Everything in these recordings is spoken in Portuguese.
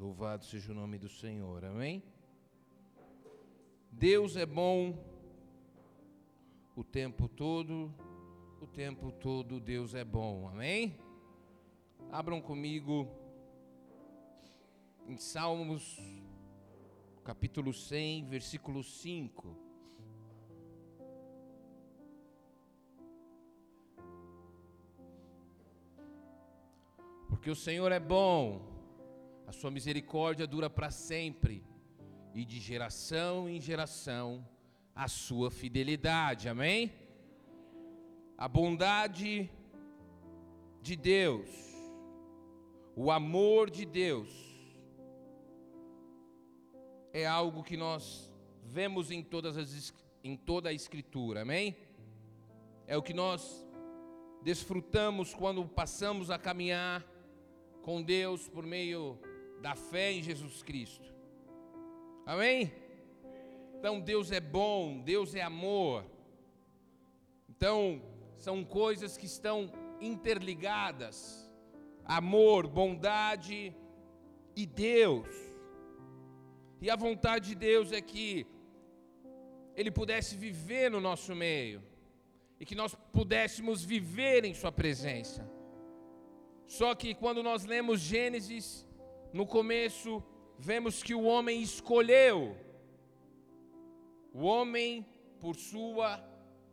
Louvado seja o nome do Senhor, amém? Deus é bom o tempo todo, o tempo todo Deus é bom, amém? Abram comigo em Salmos, capítulo 100, versículo 5. Porque o Senhor é bom, a sua misericórdia dura para sempre, e de geração em geração a sua fidelidade. Amém? A bondade de Deus, o amor de Deus, é algo que nós vemos em, todas as, em toda a Escritura, amém? É o que nós desfrutamos quando passamos a caminhar com Deus por meio da fé em Jesus Cristo. Amém? Então Deus é bom, Deus é amor. Então são coisas que estão interligadas: amor, bondade e Deus. E a vontade de Deus é que Ele pudesse viver no nosso meio e que nós pudéssemos viver em Sua presença. Só que quando nós lemos Gênesis, no começo, vemos que o homem escolheu, o homem, por sua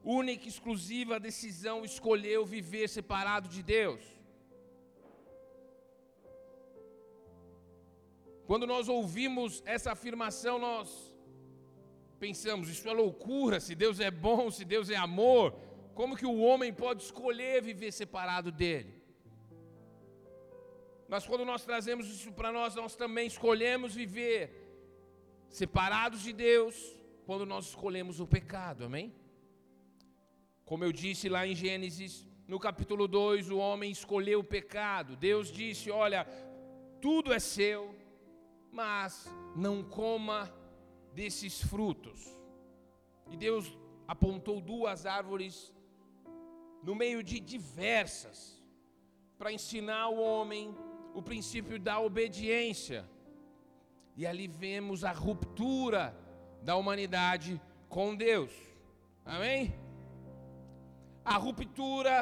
única e exclusiva decisão, escolheu viver separado de Deus. Quando nós ouvimos essa afirmação, nós pensamos: isso é loucura. Se Deus é bom, se Deus é amor, como que o homem pode escolher viver separado dele? Mas quando nós trazemos isso para nós, nós também escolhemos viver separados de Deus quando nós escolhemos o pecado, amém? Como eu disse lá em Gênesis, no capítulo 2, o homem escolheu o pecado. Deus disse: Olha, tudo é seu, mas não coma desses frutos. E Deus apontou duas árvores no meio de diversas para ensinar o homem o princípio da obediência. E ali vemos a ruptura da humanidade com Deus. Amém? A ruptura,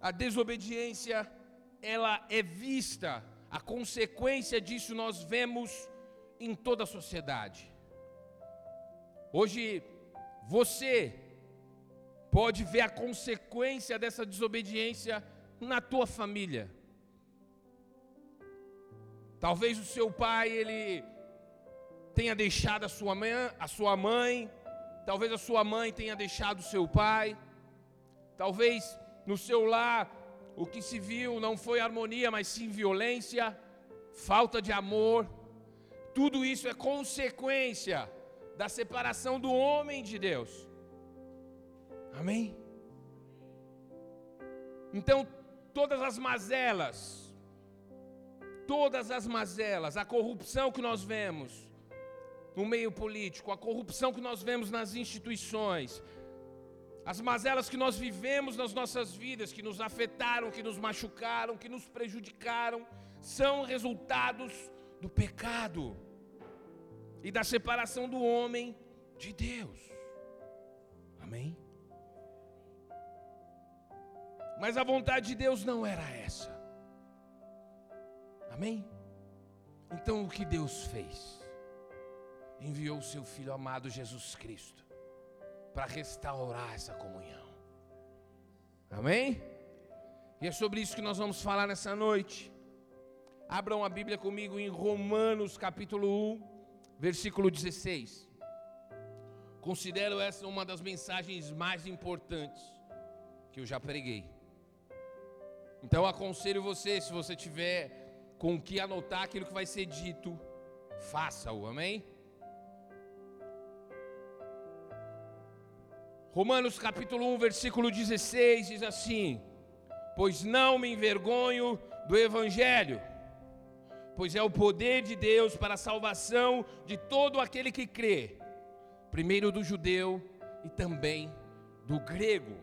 a desobediência, ela é vista, a consequência disso nós vemos em toda a sociedade. Hoje, você pode ver a consequência dessa desobediência na tua família. Talvez o seu pai ele tenha deixado a sua mãe, a sua mãe, talvez a sua mãe tenha deixado o seu pai. Talvez no seu lar o que se viu não foi harmonia, mas sim violência, falta de amor. Tudo isso é consequência da separação do homem de Deus. Amém? Então, todas as mazelas, todas as mazelas, a corrupção que nós vemos no meio político, a corrupção que nós vemos nas instituições, as mazelas que nós vivemos nas nossas vidas, que nos afetaram, que nos machucaram, que nos prejudicaram, são resultados do pecado e da separação do homem de Deus. Amém? Mas a vontade de Deus não era essa. Amém? Então o que Deus fez? Enviou o seu Filho amado Jesus Cristo para restaurar essa comunhão. Amém? E é sobre isso que nós vamos falar nessa noite. Abram a Bíblia comigo em Romanos capítulo 1, versículo 16. Considero essa uma das mensagens mais importantes que eu já preguei. Então aconselho você, se você tiver com o que anotar aquilo que vai ser dito, faça-o, amém? Romanos capítulo 1, versículo 16 diz assim: Pois não me envergonho do evangelho, pois é o poder de Deus para a salvação de todo aquele que crê, primeiro do judeu e também do grego.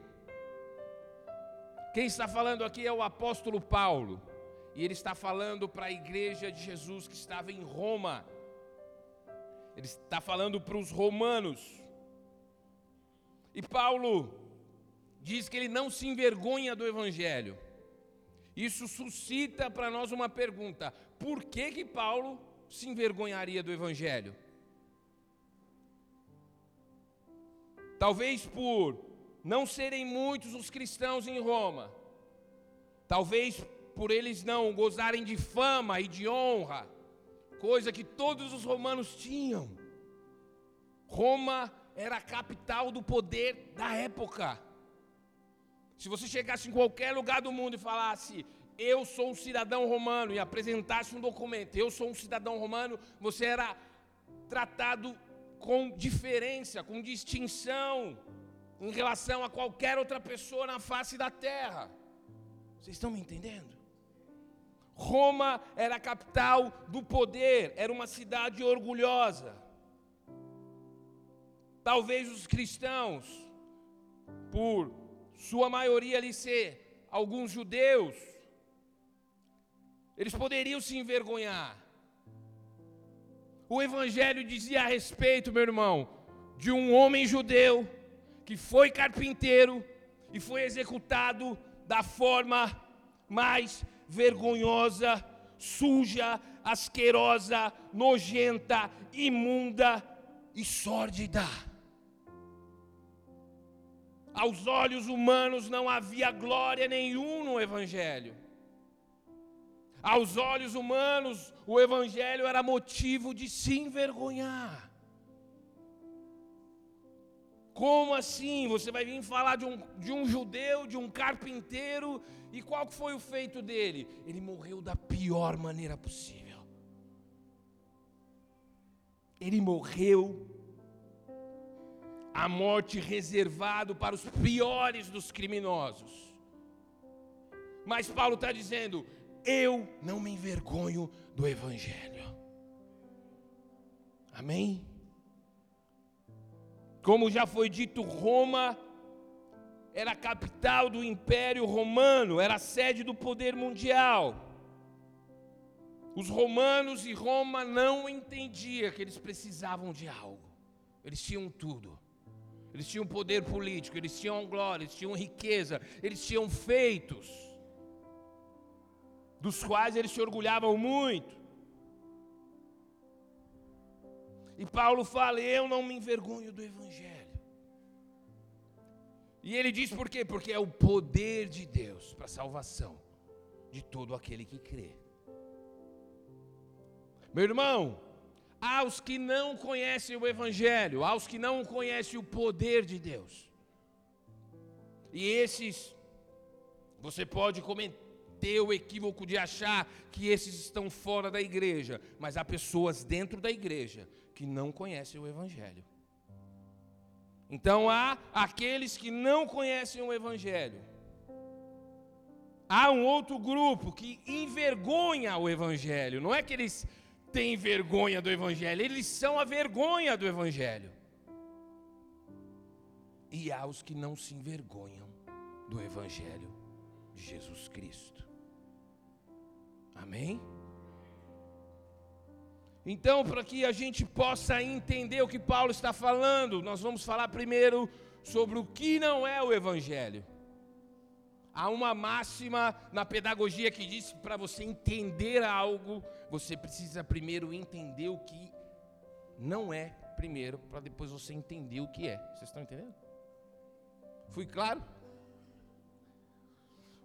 Quem está falando aqui é o apóstolo Paulo. E ele está falando para a igreja de Jesus que estava em Roma. Ele está falando para os romanos. E Paulo diz que ele não se envergonha do evangelho. Isso suscita para nós uma pergunta: por que que Paulo se envergonharia do evangelho? Talvez por não serem muitos os cristãos em Roma. Talvez por eles não gozarem de fama e de honra, coisa que todos os romanos tinham. Roma era a capital do poder da época. Se você chegasse em qualquer lugar do mundo e falasse, eu sou um cidadão romano, e apresentasse um documento, eu sou um cidadão romano, você era tratado com diferença, com distinção em relação a qualquer outra pessoa na face da terra. Vocês estão me entendendo? Roma era a capital do poder, era uma cidade orgulhosa. Talvez os cristãos, por sua maioria ali ser alguns judeus, eles poderiam se envergonhar. O Evangelho dizia a respeito, meu irmão, de um homem judeu que foi carpinteiro e foi executado da forma mais vergonhosa, suja, asquerosa, nojenta, imunda e sórdida. Aos olhos humanos não havia glória nenhuma no Evangelho. Aos olhos humanos, o Evangelho era motivo de se envergonhar. Como assim? Você vai vir falar de um, de um judeu, de um carpinteiro, e qual foi o feito dele? Ele morreu da pior maneira possível. Ele morreu a morte reservado para os piores dos criminosos. Mas Paulo está dizendo: eu não me envergonho do Evangelho. Amém? Como já foi dito, Roma era a capital do Império Romano, era a sede do poder mundial. Os romanos e Roma não entendiam que eles precisavam de algo, eles tinham tudo. Eles tinham poder político, eles tinham glória, eles tinham riqueza, eles tinham feitos, dos quais eles se orgulhavam muito. E Paulo fala: Eu não me envergonho do Evangelho. E ele diz por quê? Porque é o poder de Deus para a salvação de todo aquele que crê. Meu irmão, aos que não conhecem o Evangelho, aos que não conhecem o poder de Deus. E esses, você pode cometer o equívoco de achar que esses estão fora da igreja, mas há pessoas dentro da igreja que não conhecem o Evangelho. Então há aqueles que não conhecem o Evangelho. Há um outro grupo que envergonha o Evangelho. Não é que eles têm vergonha do Evangelho, eles são a vergonha do Evangelho. E há os que não se envergonham do Evangelho de Jesus Cristo. Amém? Então, para que a gente possa entender o que Paulo está falando, nós vamos falar primeiro sobre o que não é o Evangelho. Há uma máxima na pedagogia que diz que para você entender algo, você precisa primeiro entender o que não é, primeiro, para depois você entender o que é. Vocês estão entendendo? Fui claro?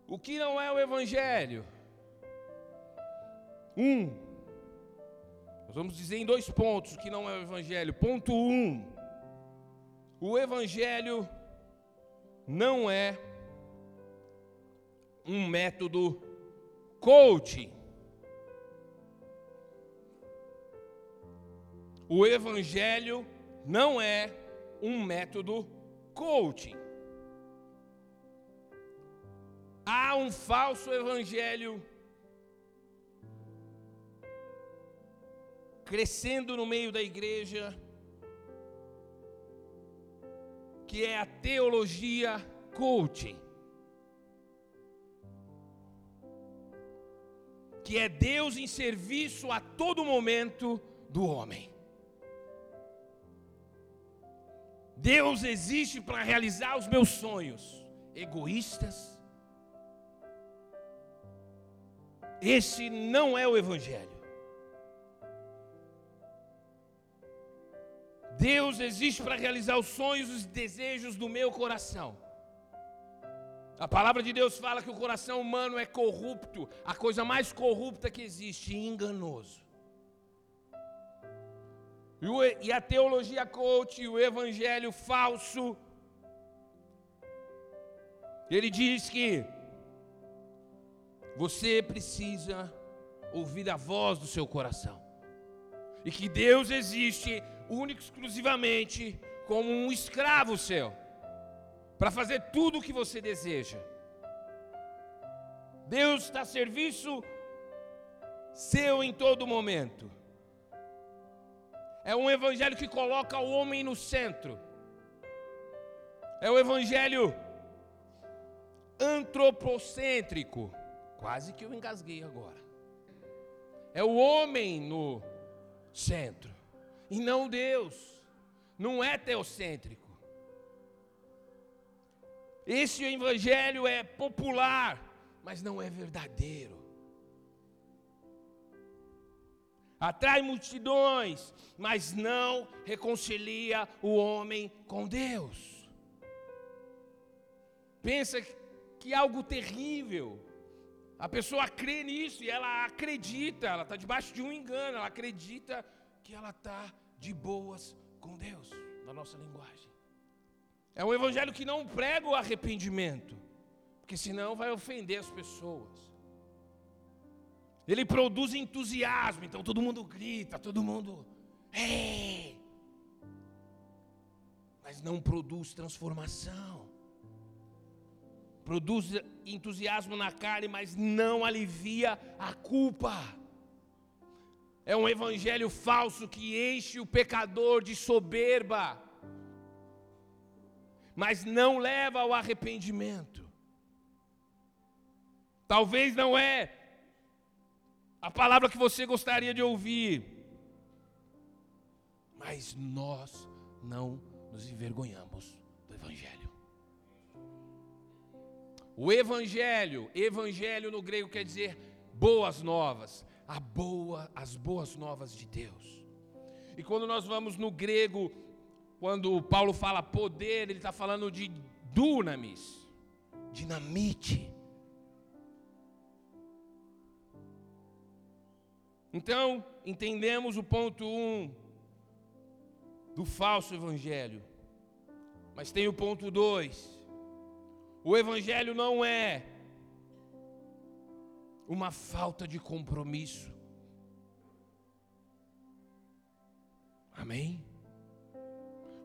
O que não é o Evangelho? Um, nós vamos dizer em dois pontos que não é o Evangelho. Ponto um: o Evangelho não é um método coaching. O Evangelho não é um método coaching. Há um falso Evangelho crescendo no meio da igreja, que é a teologia coaching. que é Deus em serviço a todo momento do homem. Deus existe para realizar os meus sonhos egoístas. Esse não é o Evangelho. Deus existe para realizar os sonhos e os desejos do meu coração. A palavra de Deus fala que o coração humano é corrupto, a coisa mais corrupta que existe, enganoso. E a teologia coach, o evangelho falso, ele diz que você precisa ouvir a voz do seu coração. E que Deus existe único exclusivamente como um escravo seu, para fazer tudo o que você deseja. Deus está a serviço seu em todo momento. É um evangelho que coloca o homem no centro. É o evangelho antropocêntrico. Quase que eu engasguei agora. É o homem no centro e não Deus. Não é teocêntrico. Esse evangelho é popular, mas não é verdadeiro. Atrai multidões, mas não reconcilia o homem com Deus. Pensa que é algo terrível. A pessoa crê nisso e ela acredita, ela está debaixo de um engano, ela acredita que ela está de boas com Deus, na nossa linguagem. É um evangelho que não prega o arrependimento, porque senão vai ofender as pessoas. Ele produz entusiasmo, então todo mundo grita, todo mundo. É! Mas não produz transformação. Produz entusiasmo na carne, mas não alivia a culpa. É um evangelho falso que enche o pecador de soberba, mas não leva ao arrependimento. Talvez não é a palavra que você gostaria de ouvir, mas nós não nos envergonhamos do Evangelho. O Evangelho, Evangelho no grego quer dizer boas novas a boa, as boas novas de Deus. E quando nós vamos no grego, quando Paulo fala poder, ele está falando de dunamis, dinamite. Então, entendemos o ponto 1 um do falso evangelho. Mas tem o ponto 2. O evangelho não é uma falta de compromisso. Amém?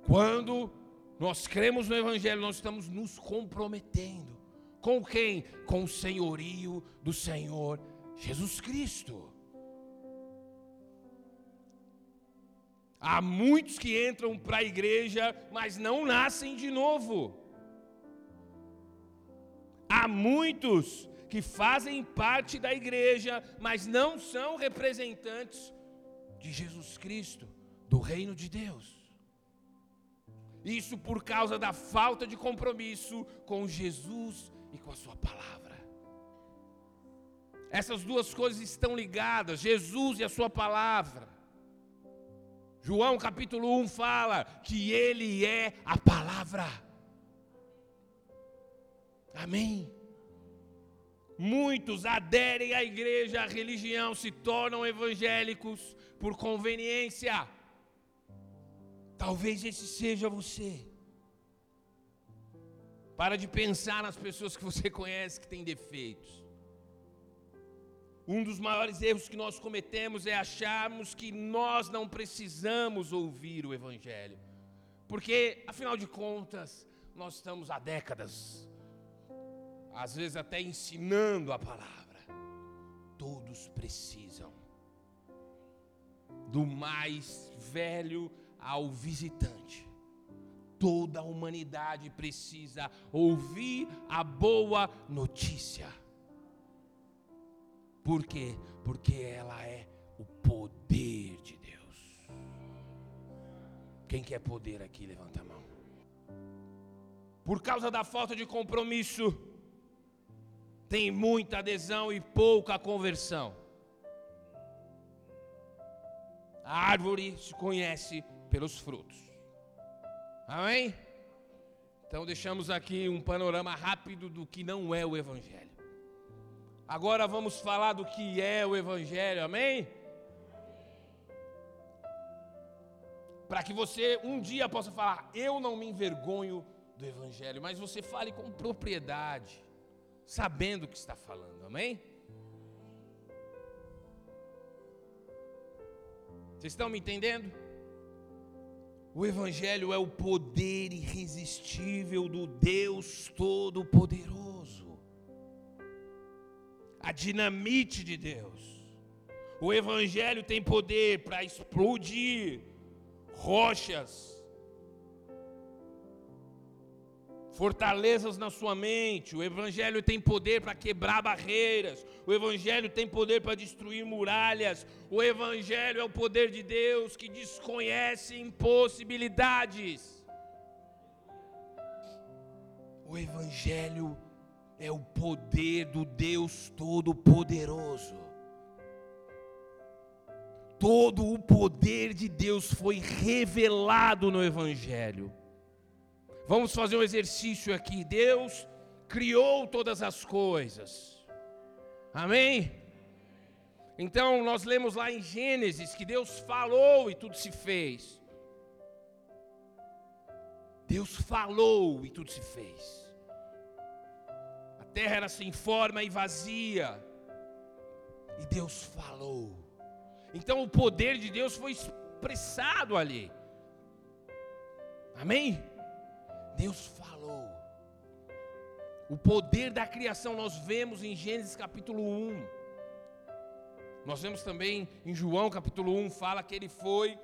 Quando nós cremos no Evangelho, nós estamos nos comprometendo. Com quem? Com o senhorio do Senhor Jesus Cristo. Há muitos que entram para a igreja, mas não nascem de novo. Há muitos que fazem parte da igreja, mas não são representantes de Jesus Cristo, do reino de Deus. Isso por causa da falta de compromisso com Jesus e com a Sua palavra. Essas duas coisas estão ligadas, Jesus e a Sua palavra. João capítulo 1 fala que Ele é a palavra. Amém. Muitos aderem à igreja, à religião, se tornam evangélicos por conveniência. Talvez esse seja você. Para de pensar nas pessoas que você conhece que têm defeitos. Um dos maiores erros que nós cometemos é acharmos que nós não precisamos ouvir o Evangelho. Porque, afinal de contas, nós estamos há décadas às vezes até ensinando a palavra. Todos precisam, do mais velho ao visitante. Toda a humanidade precisa ouvir a boa notícia. Por quê? Porque ela é o poder de Deus. Quem quer poder aqui, levanta a mão. Por causa da falta de compromisso, tem muita adesão e pouca conversão. A árvore se conhece pelos frutos. Amém? Então deixamos aqui um panorama rápido do que não é o Evangelho. Agora vamos falar do que é o Evangelho, amém? Para que você um dia possa falar, eu não me envergonho do Evangelho, mas você fale com propriedade, sabendo o que está falando, amém? Vocês estão me entendendo? O Evangelho é o poder irresistível do Deus Todo-Poderoso, a dinamite de Deus. O Evangelho tem poder para explodir rochas, fortalezas na sua mente. O Evangelho tem poder para quebrar barreiras. O Evangelho tem poder para destruir muralhas. O Evangelho é o poder de Deus que desconhece impossibilidades. O Evangelho é o poder do Deus Todo-Poderoso. Todo o poder de Deus foi revelado no Evangelho. Vamos fazer um exercício aqui. Deus criou todas as coisas. Amém? Então nós lemos lá em Gênesis que Deus falou e tudo se fez. Deus falou e tudo se fez. A terra era sem forma e vazia. E Deus falou. Então o poder de Deus foi expressado ali. Amém? Deus falou. O poder da criação nós vemos em Gênesis capítulo 1. Nós vemos também em João capítulo 1, fala que ele foi,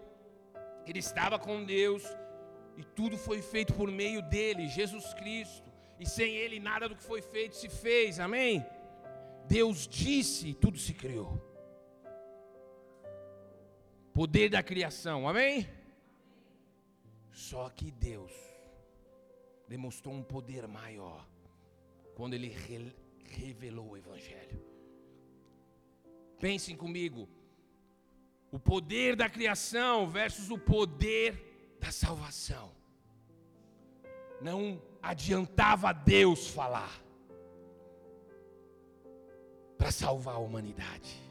que ele estava com Deus e tudo foi feito por meio dele, Jesus Cristo. E sem ele nada do que foi feito se fez. Amém? Deus disse e tudo se criou. Poder da criação. Amém? Só que Deus demonstrou um poder maior quando ele re revelou o Evangelho. Pensem comigo, o poder da criação versus o poder da salvação. Não adiantava Deus falar para salvar a humanidade.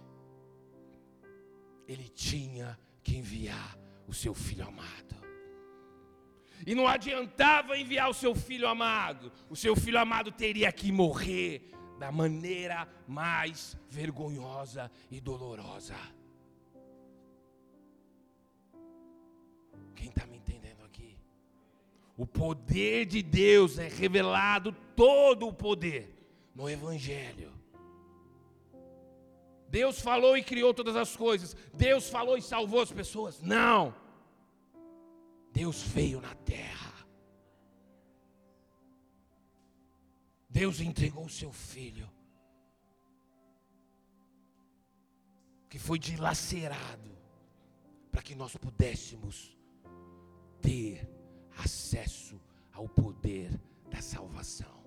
Ele tinha que enviar o seu filho amado. E não adiantava enviar o seu filho amado. O seu filho amado teria que morrer da maneira mais vergonhosa e dolorosa. Quem está me entendendo aqui? O poder de Deus é revelado, todo o poder, no Evangelho. Deus falou e criou todas as coisas. Deus falou e salvou as pessoas. Não. Deus veio na terra. Deus entregou o seu filho, que foi dilacerado, para que nós pudéssemos ter acesso ao poder da salvação.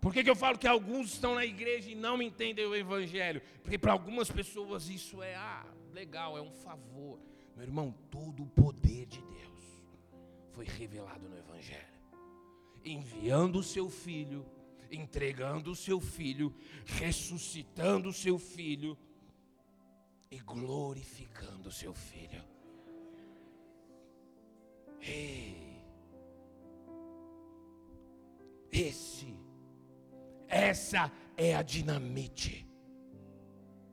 Por que, que eu falo que alguns estão na igreja e não entendem o Evangelho? Porque para algumas pessoas isso é, ah, legal, é um favor. Meu irmão, todo o poder de Deus foi revelado no Evangelho. Enviando o seu filho, entregando o seu filho, ressuscitando o seu filho e glorificando o seu filho. Ei, esse, essa é a dinamite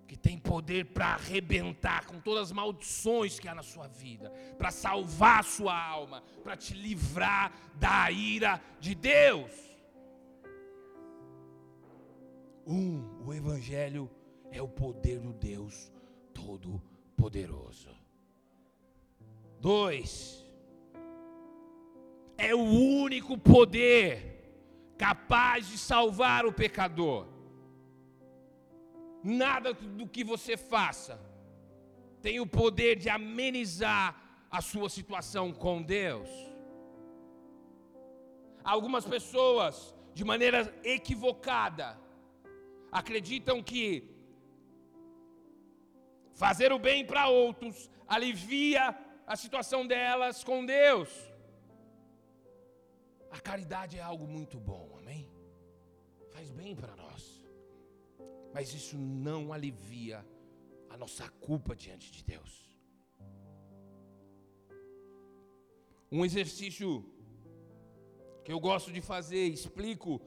que tem poder para arrebentar com todas as maldições que há na sua vida, para salvar a sua alma, para te livrar da ira de Deus. Um, o Evangelho é o poder do Deus Todo-Poderoso. Dois, é o único poder capaz de salvar o pecador. Nada do que você faça tem o poder de amenizar a sua situação com Deus. Algumas pessoas, de maneira equivocada, acreditam que fazer o bem para outros alivia a situação delas com Deus. A caridade é algo muito bom, amém? Faz bem para nós. Mas isso não alivia a nossa culpa diante de Deus. Um exercício que eu gosto de fazer, explico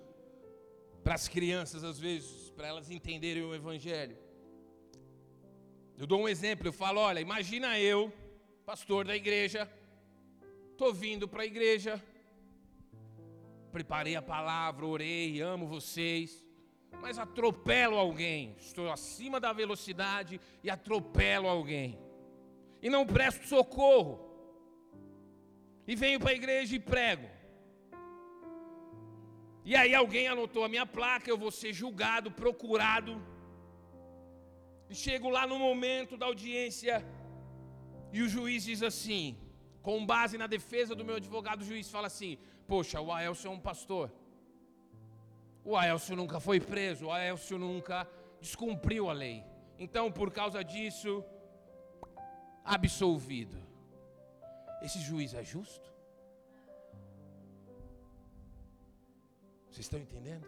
para as crianças às vezes, para elas entenderem o Evangelho. Eu dou um exemplo, eu falo: olha, imagina eu, pastor da igreja, estou vindo para a igreja, preparei a palavra, orei, amo vocês, mas atropelo alguém, estou acima da velocidade e atropelo alguém, e não presto socorro, e venho para a igreja e prego. E aí alguém anotou a minha placa, eu vou ser julgado, procurado. E chego lá no momento da audiência e o juiz diz assim, com base na defesa do meu advogado, o juiz fala assim: Poxa, o Aelcio é um pastor. O Aelcio nunca foi preso, o Aelcio nunca descumpriu a lei. Então, por causa disso, absolvido. Esse juiz é justo? Vocês estão entendendo?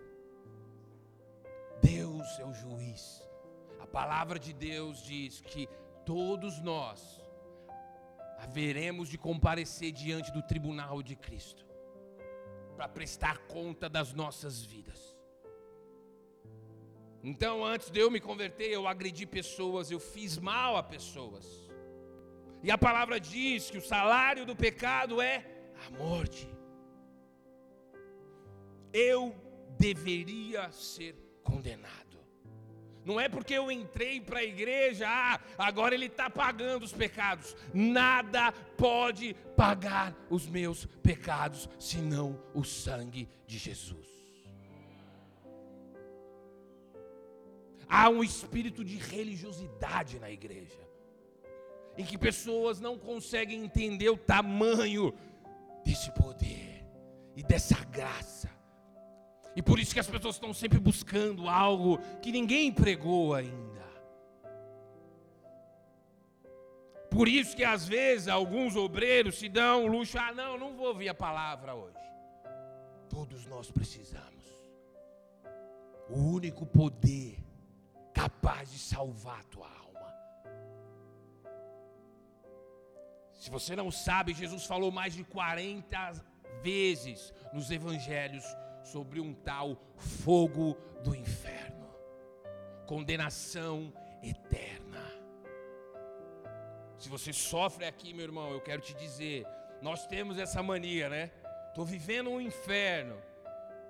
Deus é o juiz. A palavra de Deus diz que todos nós haveremos de comparecer diante do tribunal de Cristo para prestar conta das nossas vidas. Então, antes de eu me converter, eu agredi pessoas, eu fiz mal a pessoas. E a palavra diz que o salário do pecado é a morte. Eu deveria ser condenado. Não é porque eu entrei para a igreja, ah, agora ele está pagando os pecados. Nada pode pagar os meus pecados, senão o sangue de Jesus. Há um espírito de religiosidade na igreja, em que pessoas não conseguem entender o tamanho desse poder e dessa graça e por isso que as pessoas estão sempre buscando algo que ninguém pregou ainda. Por isso que às vezes alguns obreiros se dão o luxo, ah, não, não vou ouvir a palavra hoje. Todos nós precisamos. O único poder capaz de salvar a tua alma. Se você não sabe, Jesus falou mais de 40 vezes nos evangelhos sobre um tal fogo do inferno, condenação eterna. Se você sofre aqui, meu irmão, eu quero te dizer, nós temos essa mania, né? Estou vivendo um inferno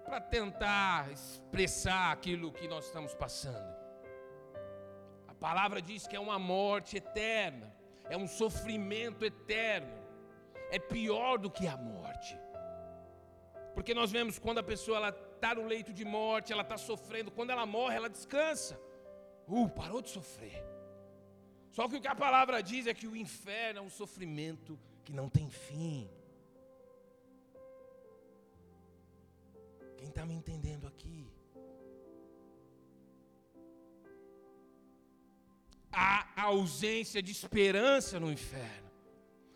para tentar expressar aquilo que nós estamos passando. A palavra diz que é uma morte eterna, é um sofrimento eterno, é pior do que a morte. Porque nós vemos quando a pessoa está no leito de morte, ela está sofrendo, quando ela morre, ela descansa. Uh, parou de sofrer. Só que o que a palavra diz é que o inferno é um sofrimento que não tem fim. Quem está me entendendo aqui? Há ausência de esperança no inferno.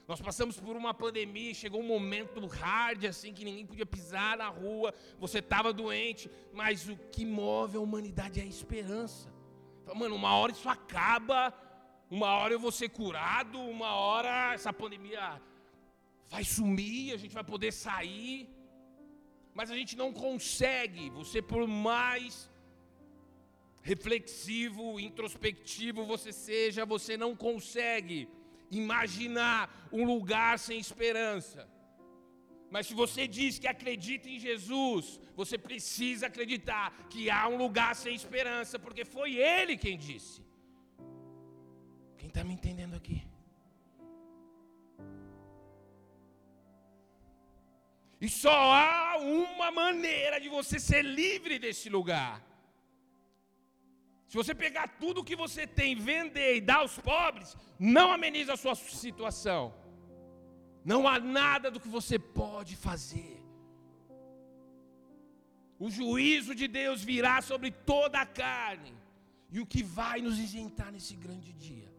Nós passamos por uma pandemia, chegou um momento hard assim que ninguém podia pisar na rua, você estava doente, mas o que move a humanidade é a esperança. Mano, uma hora isso acaba, uma hora eu vou ser curado, uma hora essa pandemia vai sumir, a gente vai poder sair. Mas a gente não consegue, você por mais reflexivo, introspectivo você seja, você não consegue imaginar um lugar sem esperança. Mas se você diz que acredita em Jesus, você precisa acreditar que há um lugar sem esperança, porque foi Ele quem disse. Quem está me entendendo aqui? E só há uma maneira de você ser livre desse lugar. Se você pegar tudo que você tem, vender e dar aos pobres, não ameniza a sua situação. Não há nada do que você pode fazer. O juízo de Deus virá sobre toda a carne. E o que vai nos isentar nesse grande dia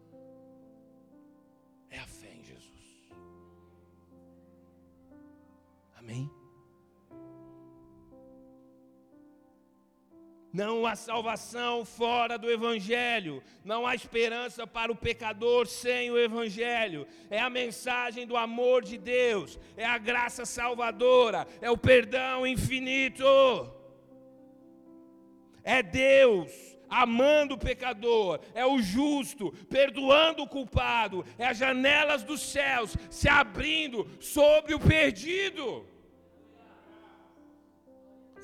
é a fé em Jesus. Amém? Não há salvação fora do Evangelho, não há esperança para o pecador sem o Evangelho. É a mensagem do amor de Deus, é a graça salvadora, é o perdão infinito. É Deus amando o pecador, é o justo, perdoando o culpado, é as janelas dos céus se abrindo sobre o perdido.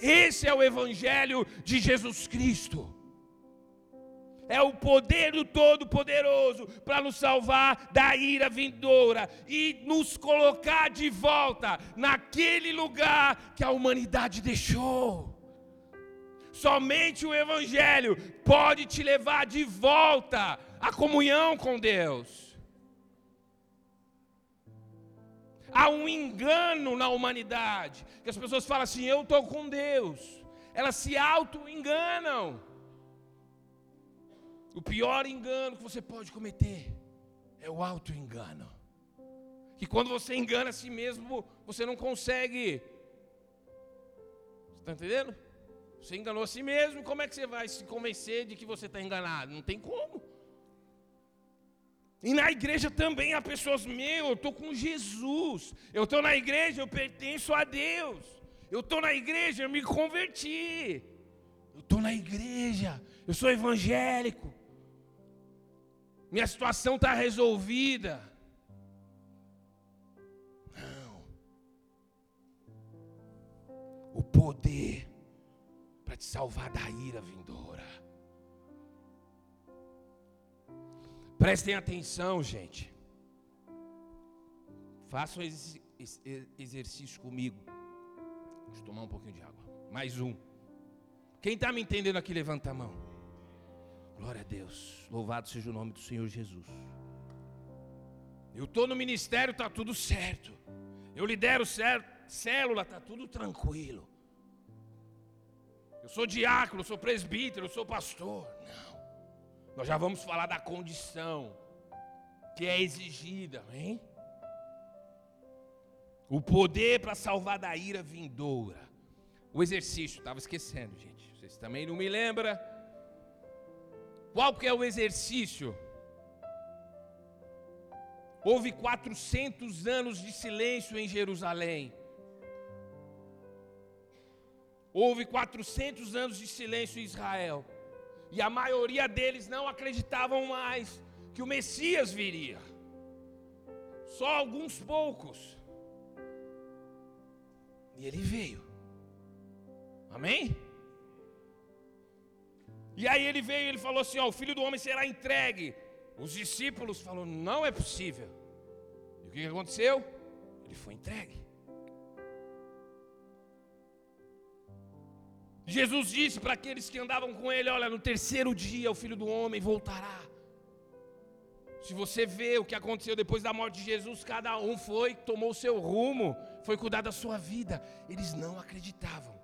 Esse é o Evangelho de Jesus Cristo. É o poder do Todo-Poderoso para nos salvar da ira vindoura e nos colocar de volta naquele lugar que a humanidade deixou. Somente o Evangelho pode te levar de volta à comunhão com Deus. Há um engano na humanidade, que as pessoas falam assim: eu estou com Deus, elas se auto-enganam. O pior engano que você pode cometer é o auto-engano. Que quando você engana a si mesmo, você não consegue. Está entendendo? Você enganou a si mesmo, como é que você vai se convencer de que você está enganado? Não tem como. E na igreja também há pessoas, meu, eu estou com Jesus. Eu estou na igreja, eu pertenço a Deus. Eu estou na igreja, eu me converti. Eu estou na igreja, eu sou evangélico. Minha situação está resolvida. Não. O poder para te salvar da ira vindoura. Prestem atenção, gente. Façam esse exercício comigo. Deixa eu tomar um pouquinho de água. Mais um. Quem está me entendendo aqui, levanta a mão. Glória a Deus. Louvado seja o nome do Senhor Jesus. Eu estou no ministério, está tudo certo. Eu lidero célula, está tudo tranquilo. Eu sou diácono, eu sou presbítero, eu sou pastor. Não. Nós já vamos falar da condição que é exigida, hein? O poder para salvar da ira vindoura. O exercício, estava esquecendo, gente. Vocês também não me lembram? Qual que é o exercício? Houve 400 anos de silêncio em Jerusalém. Houve 400 anos de silêncio em Israel. E a maioria deles não acreditavam mais que o Messias viria. Só alguns poucos. E ele veio. Amém? E aí ele veio e ele falou assim: ó, o filho do homem será entregue. Os discípulos falaram: não é possível. E o que aconteceu? Ele foi entregue. Jesus disse para aqueles que andavam com ele: Olha, no terceiro dia o filho do homem voltará. Se você vê o que aconteceu depois da morte de Jesus, cada um foi, tomou o seu rumo, foi cuidar da sua vida. Eles não acreditavam.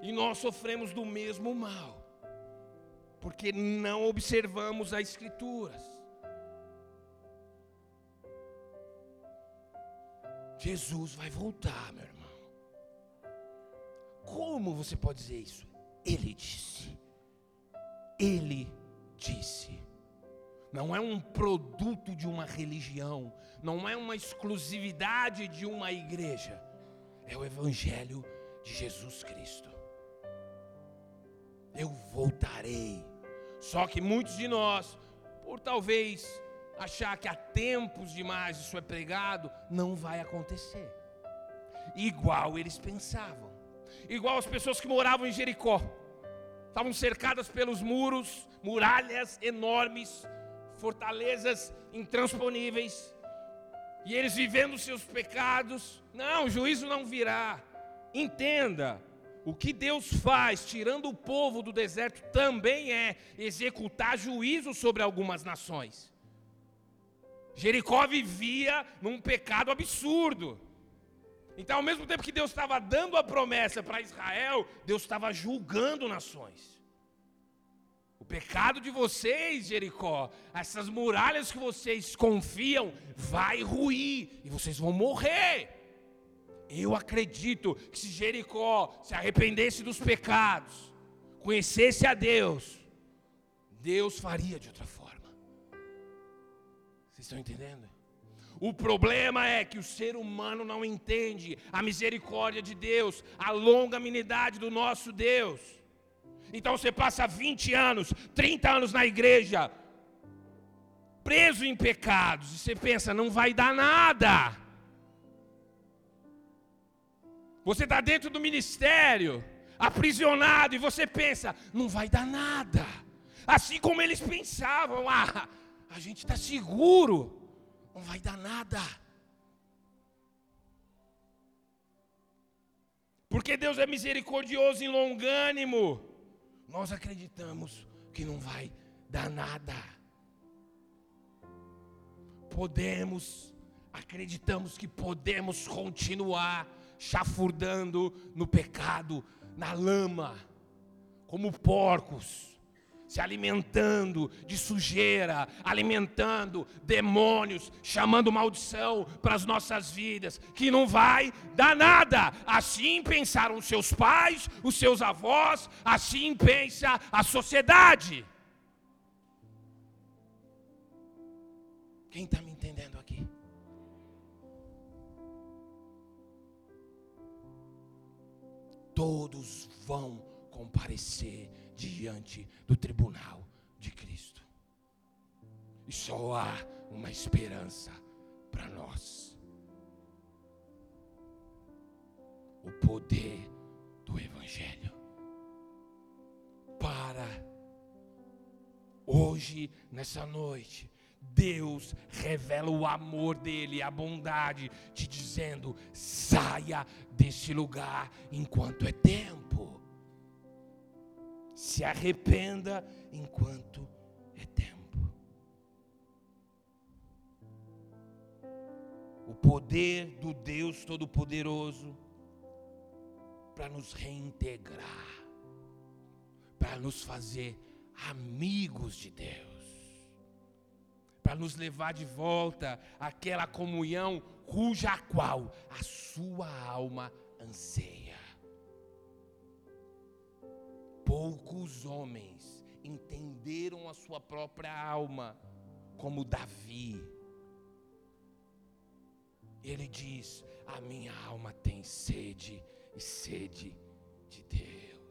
E nós sofremos do mesmo mal, porque não observamos as Escrituras. Jesus vai voltar, meu irmão. Como você pode dizer isso? Ele disse. Ele disse. Não é um produto de uma religião, não é uma exclusividade de uma igreja. É o evangelho de Jesus Cristo. Eu voltarei. Só que muitos de nós, por talvez achar que há tempos demais isso é pregado, não vai acontecer. Igual eles pensavam igual as pessoas que moravam em Jericó. Estavam cercadas pelos muros, muralhas enormes, fortalezas intransponíveis. E eles vivendo seus pecados. Não, o juízo não virá. Entenda, o que Deus faz, tirando o povo do deserto, também é executar juízo sobre algumas nações. Jericó vivia num pecado absurdo. Então, ao mesmo tempo que Deus estava dando a promessa para Israel, Deus estava julgando nações. O pecado de vocês, Jericó, essas muralhas que vocês confiam, vai ruir e vocês vão morrer. Eu acredito que se Jericó se arrependesse dos pecados, conhecesse a Deus, Deus faria de outra forma. Vocês estão entendendo? O problema é que o ser humano não entende a misericórdia de Deus, a longanimidade do nosso Deus. Então você passa 20 anos, 30 anos na igreja, preso em pecados, e você pensa, não vai dar nada. Você está dentro do ministério, aprisionado, e você pensa, não vai dar nada. Assim como eles pensavam, ah, a gente está seguro, não vai dar nada. Porque Deus é misericordioso e longânimo, nós acreditamos que não vai dar nada. Podemos, acreditamos que podemos continuar chafurdando no pecado, na lama, como porcos, se alimentando de sujeira, alimentando demônios, chamando maldição para as nossas vidas, que não vai dar nada. Assim pensaram seus pais, os seus avós, assim pensa a sociedade. Quem está me entendendo aqui? todos vão comparecer diante do tribunal de Cristo. E só há uma esperança para nós: o poder do Evangelho. Para hoje, nessa noite, Deus revela o amor dele, a bondade, te dizendo: saia desse lugar enquanto é tempo. Se arrependa enquanto é tempo. O poder do Deus Todo-Poderoso para nos reintegrar, para nos fazer amigos de Deus para nos levar de volta àquela comunhão cuja qual a sua alma anseia. Poucos homens entenderam a sua própria alma, como Davi. Ele diz: A minha alma tem sede e sede de Deus.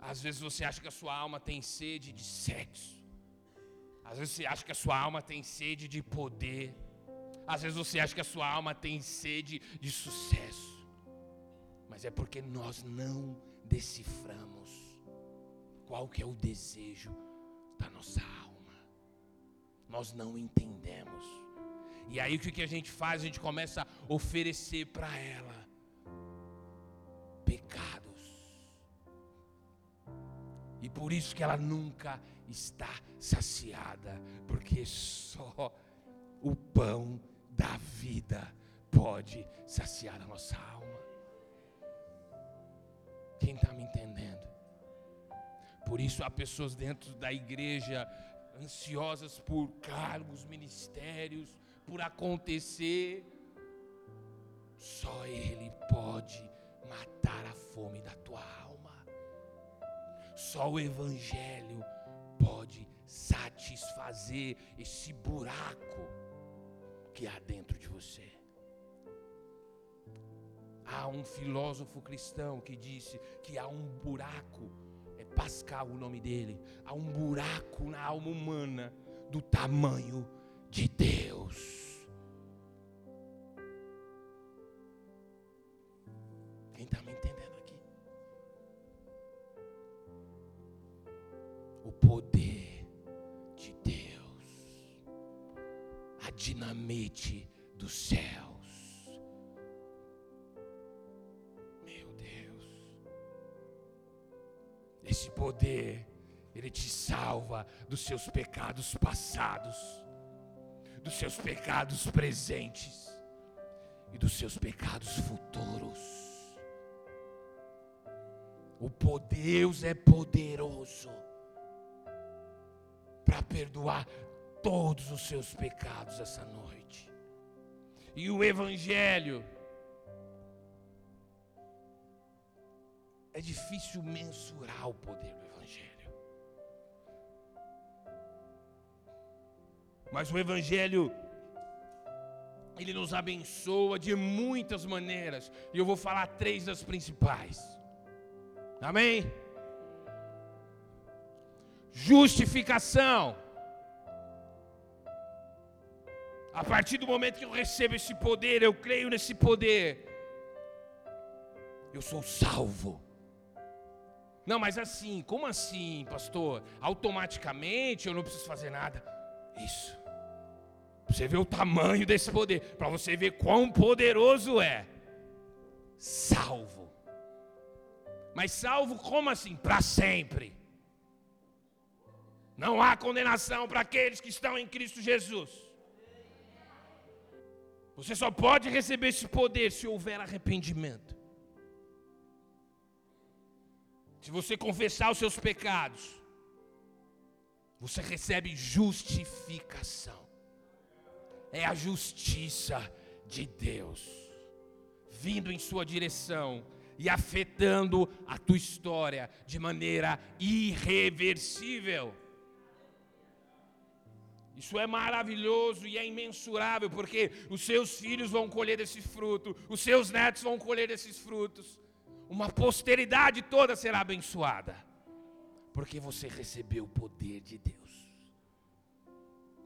Às vezes você acha que a sua alma tem sede de sexo. Às vezes você acha que a sua alma tem sede de poder. Às vezes você acha que a sua alma tem sede de sucesso. Mas é porque nós não deciframos qual que é o desejo da nossa alma. Nós não entendemos. E aí o que a gente faz? A gente começa a oferecer para ela pecado e por isso que ela nunca está saciada, porque só o pão da vida pode saciar a nossa alma. Quem está me entendendo? Por isso há pessoas dentro da igreja ansiosas por cargos, ministérios, por acontecer. Só Ele pode matar a fome da tua alma. Só o Evangelho pode satisfazer esse buraco que há dentro de você. Há um filósofo cristão que disse que há um buraco, é Pascal o nome dele, há um buraco na alma humana do tamanho de Deus. dinamite dos céus Esse poder, ele te salva dos seus pecados passados, dos seus pecados presentes e dos seus pecados futuros. O Deus é poderoso para perdoar todos os seus pecados essa noite. E o Evangelho é difícil mensurar o poder do Evangelho. Mas o Evangelho, ele nos abençoa de muitas maneiras. E eu vou falar três das principais. Amém? Justificação. A partir do momento que eu recebo esse poder, eu creio nesse poder, eu sou salvo. Não, mas assim, como assim, pastor? Automaticamente eu não preciso fazer nada. Isso. Você vê o tamanho desse poder, para você ver quão poderoso é. Salvo. Mas salvo como assim? Para sempre. Não há condenação para aqueles que estão em Cristo Jesus. Você só pode receber esse poder se houver arrependimento. Se você confessar os seus pecados, você recebe justificação. É a justiça de Deus vindo em sua direção e afetando a tua história de maneira irreversível. Isso é maravilhoso e é imensurável, porque os seus filhos vão colher desse fruto, os seus netos vão colher desses frutos, uma posteridade toda será abençoada, porque você recebeu o poder de Deus,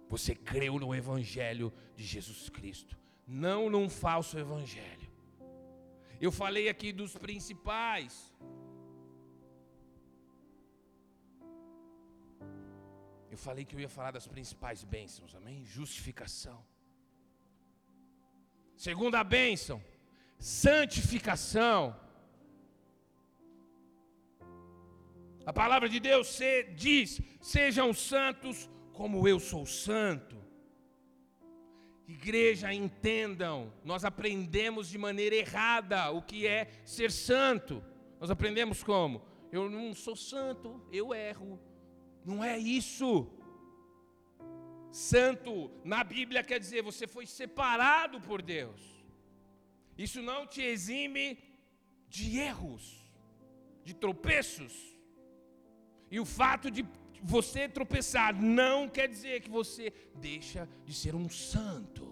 você creu no Evangelho de Jesus Cristo, não num falso Evangelho. Eu falei aqui dos principais, Eu falei que eu ia falar das principais bênçãos, amém? Justificação. Segunda bênção, santificação. A palavra de Deus diz: sejam santos como eu sou santo. Igreja, entendam, nós aprendemos de maneira errada o que é ser santo. Nós aprendemos como? Eu não sou santo, eu erro, não é isso. Santo na Bíblia quer dizer você foi separado por Deus. Isso não te exime de erros, de tropeços. E o fato de você tropeçar não quer dizer que você deixa de ser um santo.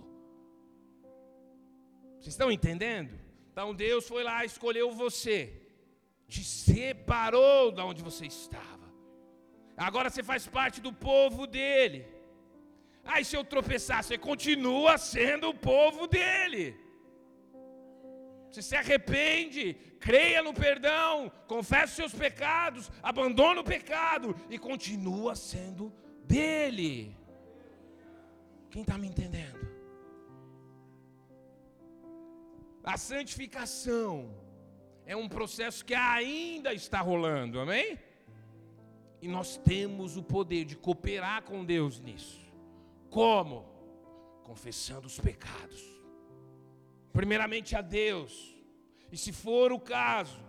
Vocês estão entendendo? Então Deus foi lá, escolheu você, te separou da onde você estava. Agora você faz parte do povo dele. Aí se eu tropeçar, você continua sendo o povo dele. Você se arrepende, creia no perdão, confessa os seus pecados, abandona o pecado e continua sendo dele. Quem está me entendendo? A santificação é um processo que ainda está rolando, amém? E nós temos o poder de cooperar com Deus nisso. Como? Confessando os pecados. Primeiramente a Deus. E se for o caso,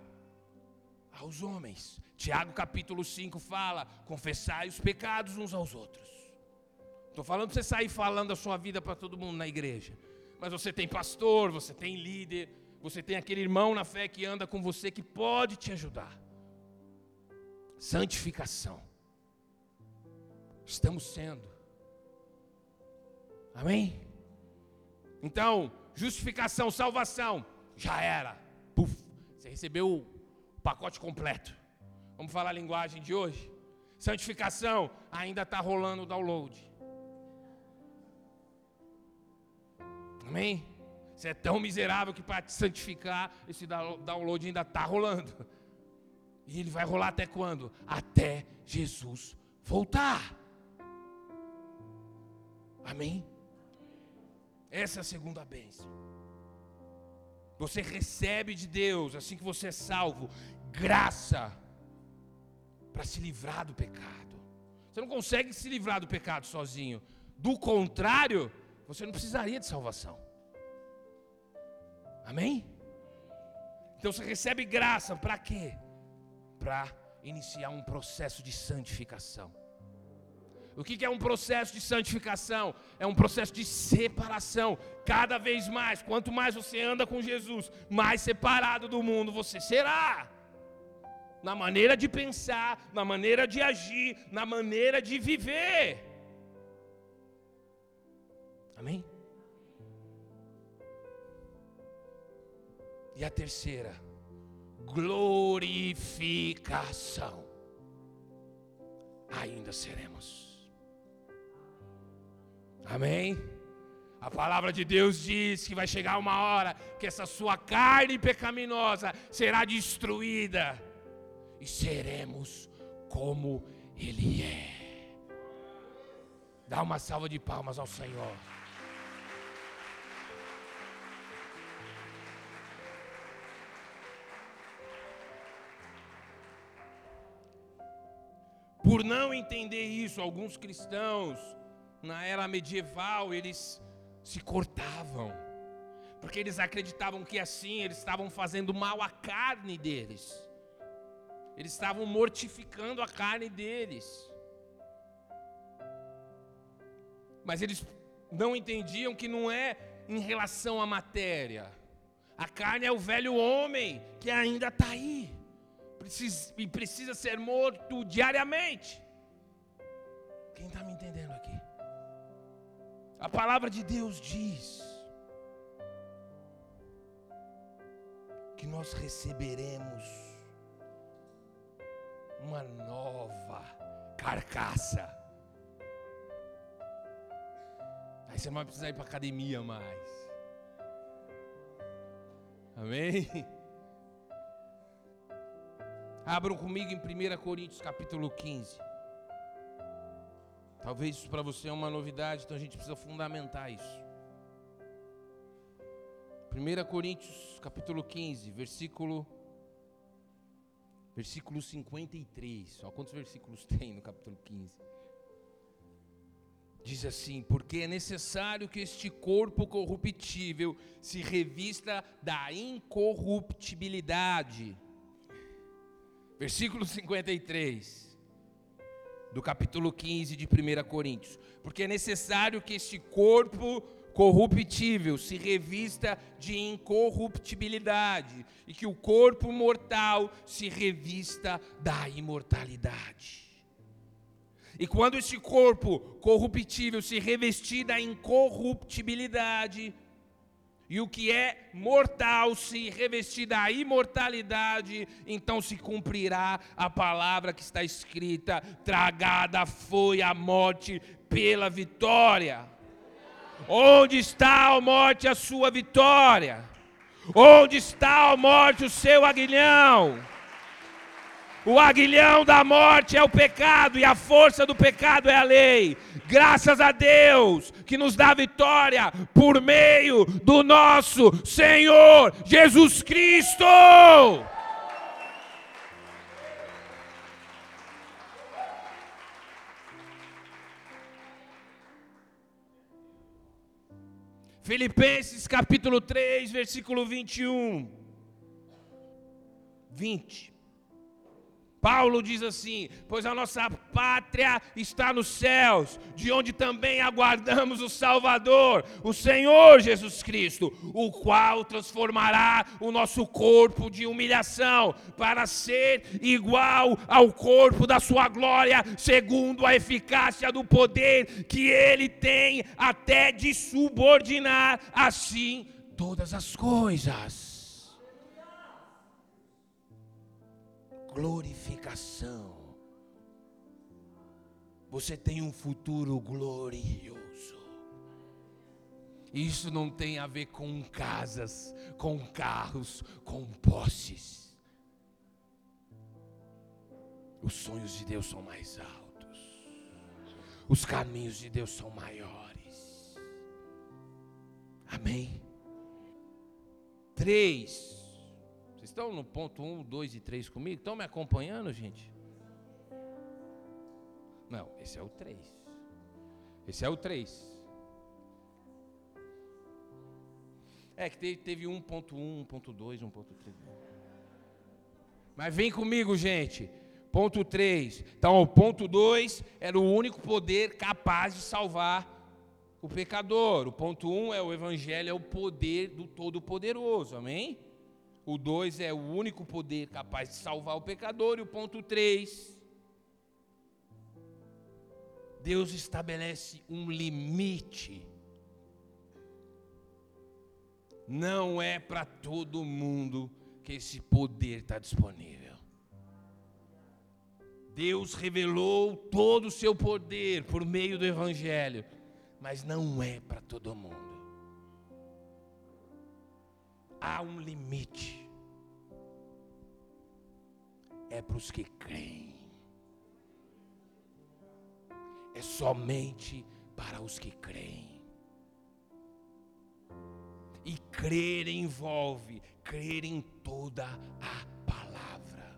aos homens. Tiago capítulo 5 fala: confessai os pecados uns aos outros. Estou falando para você sair falando a sua vida para todo mundo na igreja. Mas você tem pastor, você tem líder, você tem aquele irmão na fé que anda com você que pode te ajudar santificação. Estamos sendo. Amém? Então, justificação, salvação, já era. Puf, você recebeu o pacote completo. Vamos falar a linguagem de hoje? Santificação, ainda está rolando o download. Amém? Você é tão miserável que para te santificar, esse download ainda está rolando. E ele vai rolar até quando? Até Jesus voltar. Amém? Essa é a segunda bênção. Você recebe de Deus, assim que você é salvo, graça. para se livrar do pecado. Você não consegue se livrar do pecado sozinho. Do contrário, você não precisaria de salvação. Amém? Então você recebe graça para quê? Para iniciar um processo de santificação. O que é um processo de santificação? É um processo de separação. Cada vez mais, quanto mais você anda com Jesus, mais separado do mundo você será. Na maneira de pensar, na maneira de agir, na maneira de viver. Amém? E a terceira, glorificação. Ainda seremos. Amém? A palavra de Deus diz que vai chegar uma hora que essa sua carne pecaminosa será destruída e seremos como Ele é. Dá uma salva de palmas ao Senhor. Por não entender isso, alguns cristãos na era medieval, eles se cortavam, porque eles acreditavam que assim eles estavam fazendo mal à carne deles, eles estavam mortificando a carne deles, mas eles não entendiam que não é em relação à matéria, a carne é o velho homem que ainda está aí, precisa, e precisa ser morto diariamente. Quem está me entendendo? A palavra de Deus diz que nós receberemos uma nova carcaça. Aí você não vai precisar ir para academia mais. Amém? Abram comigo em 1 Coríntios capítulo 15. Talvez isso para você é uma novidade, então a gente precisa fundamentar isso. 1 Coríntios capítulo 15, versículo versículo 53. Olha quantos versículos tem no capítulo 15. Diz assim: Porque é necessário que este corpo corruptível se revista da incorruptibilidade. Versículo 53 do capítulo 15 de 1 Coríntios. Porque é necessário que este corpo corruptível se revista de incorruptibilidade e que o corpo mortal se revista da imortalidade. E quando este corpo corruptível se revestir da incorruptibilidade, e o que é mortal se revestir da imortalidade, então se cumprirá a palavra que está escrita: tragada foi a morte pela vitória. Onde está a morte a sua vitória? Onde está a morte o seu aguilhão? O aguilhão da morte é o pecado e a força do pecado é a lei. Graças a Deus que nos dá vitória por meio do nosso Senhor Jesus Cristo. Filipenses capítulo 3, versículo 21. 20. Paulo diz assim: Pois a nossa pátria está nos céus, de onde também aguardamos o Salvador, o Senhor Jesus Cristo, o qual transformará o nosso corpo de humilhação para ser igual ao corpo da sua glória, segundo a eficácia do poder que ele tem, até de subordinar assim todas as coisas. Glorificação. Você tem um futuro glorioso. Isso não tem a ver com casas, com carros, com posses. Os sonhos de Deus são mais altos. Os caminhos de Deus são maiores. Amém. Três estão no ponto 1, 2 e 3 comigo? Estão me acompanhando, gente? Não, esse é o 3. Esse é o 3. É que teve, teve 1.1, 1.2, 1.3. Mas vem comigo, gente. Ponto 3. Então, o ponto 2 era o único poder capaz de salvar o pecador. O ponto 1 um é o evangelho, é o poder do Todo-Poderoso. Amém? O 2 é o único poder capaz de salvar o pecador. E o ponto 3 Deus estabelece um limite. Não é para todo mundo que esse poder está disponível. Deus revelou todo o seu poder por meio do Evangelho, mas não é para todo mundo. Há um limite. É para os que creem é somente para os que creem. E crer envolve crer em toda a palavra.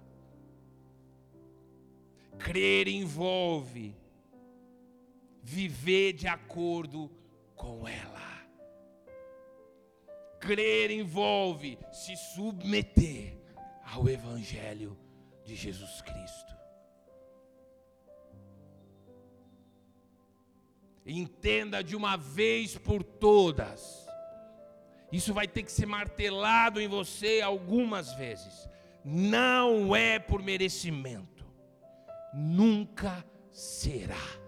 Crer envolve viver de acordo com ela. Crer envolve se submeter ao Evangelho de Jesus Cristo. Entenda de uma vez por todas. Isso vai ter que ser martelado em você algumas vezes. Não é por merecimento. Nunca será.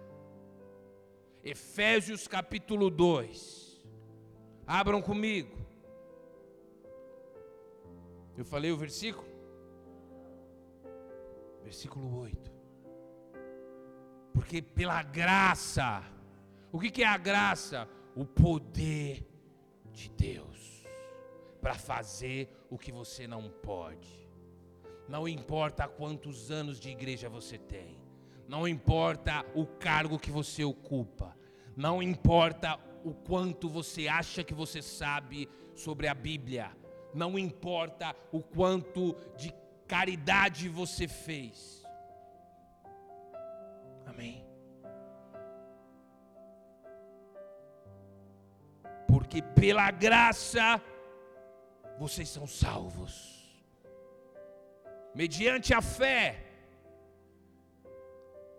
Efésios capítulo 2. Abram comigo. Eu falei o versículo? Versículo 8. Porque pela graça o que, que é a graça? O poder de Deus para fazer o que você não pode. Não importa quantos anos de igreja você tem, não importa o cargo que você ocupa, não importa o quanto você acha que você sabe sobre a Bíblia, não importa o quanto de caridade você fez. Amém. porque pela graça vocês são salvos, mediante a fé,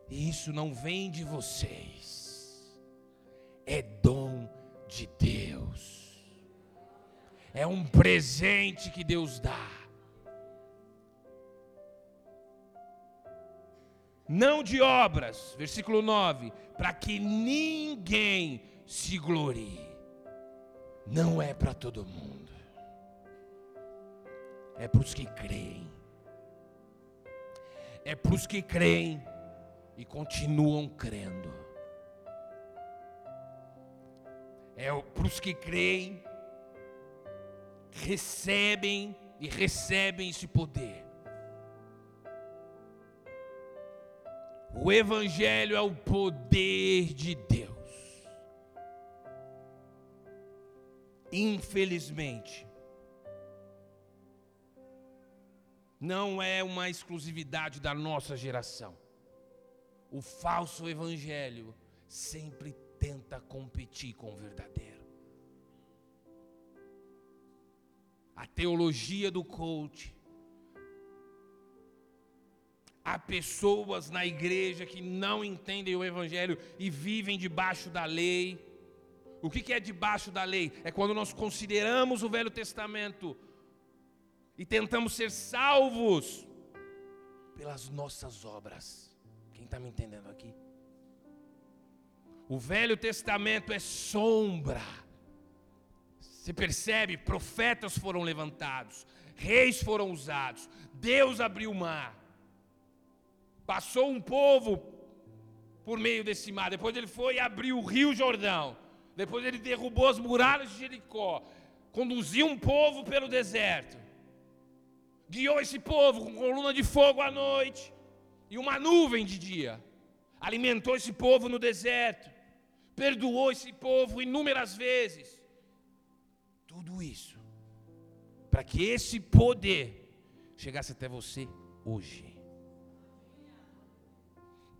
e isso não vem de vocês, é dom de Deus, é um presente que Deus dá. Não de obras, versículo 9, para que ninguém se glorie. Não é para todo mundo, é para os que creem, é para os que creem e continuam crendo, é para os que creem, recebem e recebem esse poder. O Evangelho é o poder de Deus. infelizmente, não é uma exclusividade da nossa geração. O falso evangelho sempre tenta competir com o verdadeiro. A teologia do coach. Há pessoas na igreja que não entendem o evangelho e vivem debaixo da lei o que é debaixo da lei? É quando nós consideramos o Velho Testamento e tentamos ser salvos pelas nossas obras. Quem está me entendendo aqui? O Velho Testamento é sombra. Você percebe? Profetas foram levantados, reis foram usados, Deus abriu o mar, passou um povo por meio desse mar, depois ele foi e abriu o rio Jordão. Depois ele derrubou as muralhas de Jericó, conduziu um povo pelo deserto, guiou esse povo com coluna de fogo à noite e uma nuvem de dia, alimentou esse povo no deserto, perdoou esse povo inúmeras vezes. Tudo isso para que esse poder chegasse até você hoje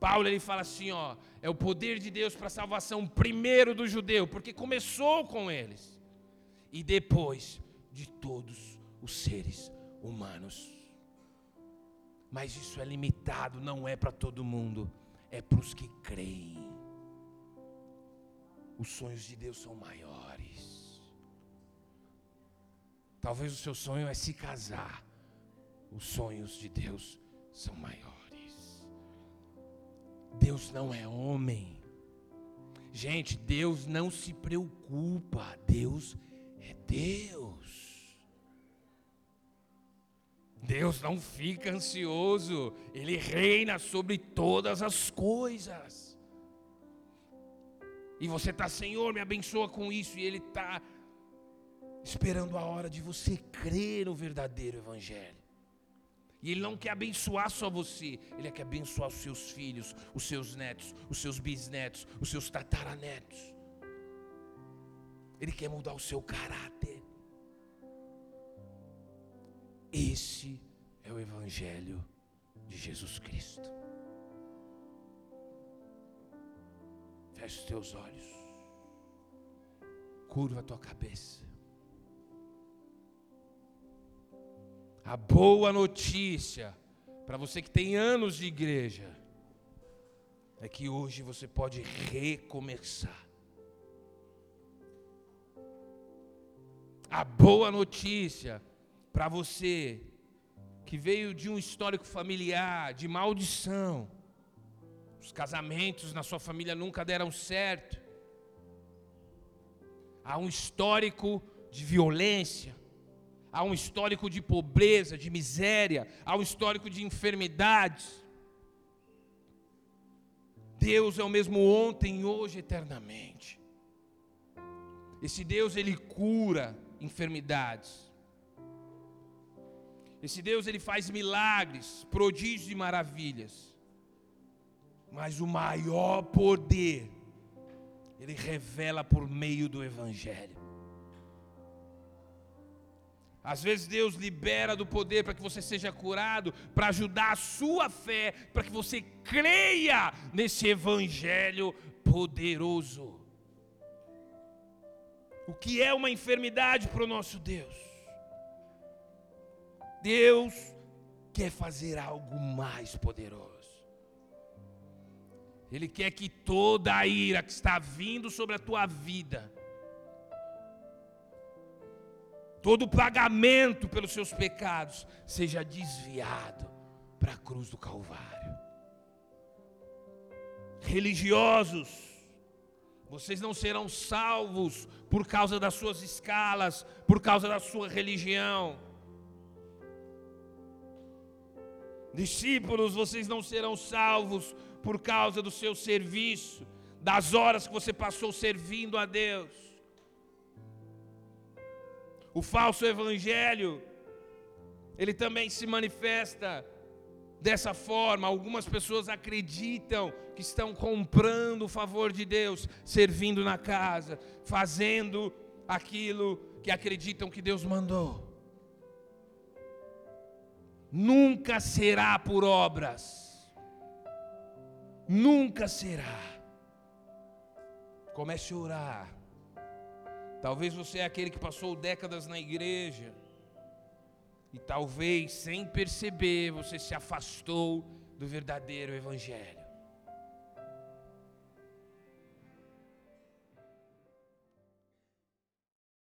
Paulo ele fala assim, ó, é o poder de Deus para a salvação primeiro do judeu, porque começou com eles. E depois de todos os seres humanos. Mas isso é limitado, não é para todo mundo, é para os que creem. Os sonhos de Deus são maiores. Talvez o seu sonho é se casar. Os sonhos de Deus são maiores. Deus não é homem. Gente, Deus não se preocupa. Deus é Deus. Deus não fica ansioso, Ele reina sobre todas as coisas. E você está, Senhor, me abençoa com isso, e Ele está esperando a hora de você crer no verdadeiro Evangelho. E Ele não quer abençoar só você, Ele quer abençoar os seus filhos, os seus netos, os seus bisnetos, os seus tataranetos. Ele quer mudar o seu caráter. Esse é o Evangelho de Jesus Cristo. Feche os teus olhos, curva a tua cabeça. A boa notícia para você que tem anos de igreja é que hoje você pode recomeçar. A boa notícia para você que veio de um histórico familiar, de maldição, os casamentos na sua família nunca deram certo, há um histórico de violência, há um histórico de pobreza, de miséria, há um histórico de enfermidades. Deus é o mesmo ontem, hoje, eternamente. Esse Deus, ele cura enfermidades. Esse Deus ele faz milagres, prodígios e maravilhas. Mas o maior poder ele revela por meio do evangelho. Às vezes Deus libera do poder para que você seja curado, para ajudar a sua fé, para que você creia nesse evangelho poderoso. O que é uma enfermidade para o nosso Deus? Deus quer fazer algo mais poderoso. Ele quer que toda a ira que está vindo sobre a tua vida, todo pagamento pelos seus pecados, seja desviado para a cruz do Calvário. Religiosos, vocês não serão salvos por causa das suas escalas, por causa da sua religião. Discípulos, vocês não serão salvos por causa do seu serviço, das horas que você passou servindo a Deus. O falso evangelho, ele também se manifesta dessa forma. Algumas pessoas acreditam que estão comprando o favor de Deus, servindo na casa, fazendo aquilo que acreditam que Deus mandou nunca será por obras. Nunca será. Comece a orar. Talvez você é aquele que passou décadas na igreja. E talvez, sem perceber, você se afastou do verdadeiro Evangelho.